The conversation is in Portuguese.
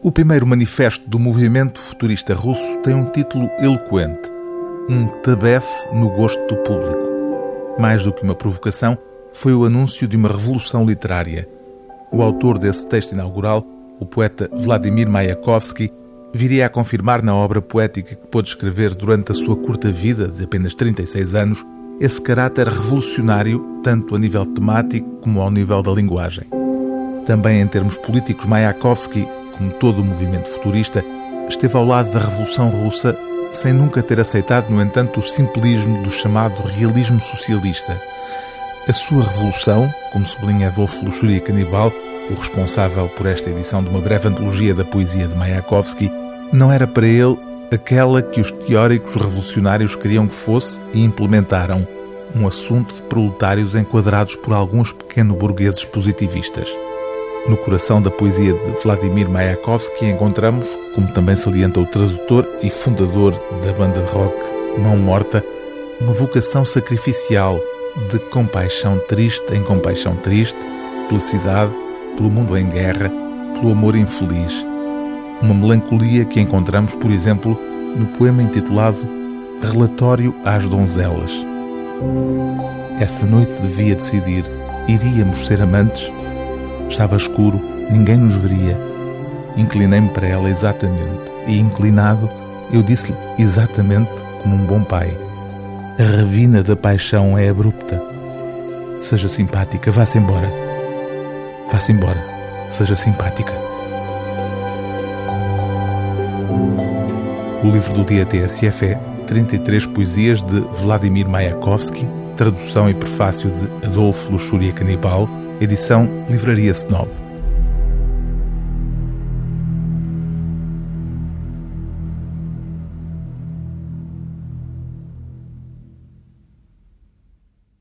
O primeiro manifesto do movimento futurista russo tem um título eloquente: Um tabefe no gosto do público. Mais do que uma provocação, foi o anúncio de uma revolução literária. O autor desse texto inaugural, o poeta Vladimir Mayakovsky, viria a confirmar na obra poética que pôde escrever durante a sua curta vida de apenas 36 anos esse caráter revolucionário tanto a nível temático como ao nível da linguagem. Também em termos políticos, Mayakovsky, como todo o movimento futurista, esteve ao lado da Revolução Russa sem nunca ter aceitado, no entanto, o simplismo do chamado realismo socialista. A sua revolução, como sublinha Adolfo Luxúria Canibal, o responsável por esta edição de uma breve antologia da poesia de Mayakovsky, não era para ele aquela que os teóricos revolucionários queriam que fosse e implementaram, um assunto de proletários enquadrados por alguns pequeno-burgueses positivistas. No coração da poesia de Vladimir Mayakovsky encontramos, como também salienta o tradutor e fundador da banda rock Mão Morta, uma vocação sacrificial de compaixão triste em compaixão triste, pela cidade, pelo mundo em guerra, pelo amor infeliz. Uma melancolia que encontramos, por exemplo, no poema intitulado Relatório às Donzelas. Essa noite devia decidir: iríamos ser amantes? Estava escuro, ninguém nos veria. Inclinei-me para ela exatamente, e inclinado, eu disse-lhe exatamente como um bom pai: A ravina da paixão é abrupta. Seja simpática, vá-se embora. Vá-se embora, seja simpática. O livro do dia TSF é 33 poesias de Vladimir Mayakovsky, tradução e prefácio de Adolfo Luxúria Canibal, edição Livraria Snob.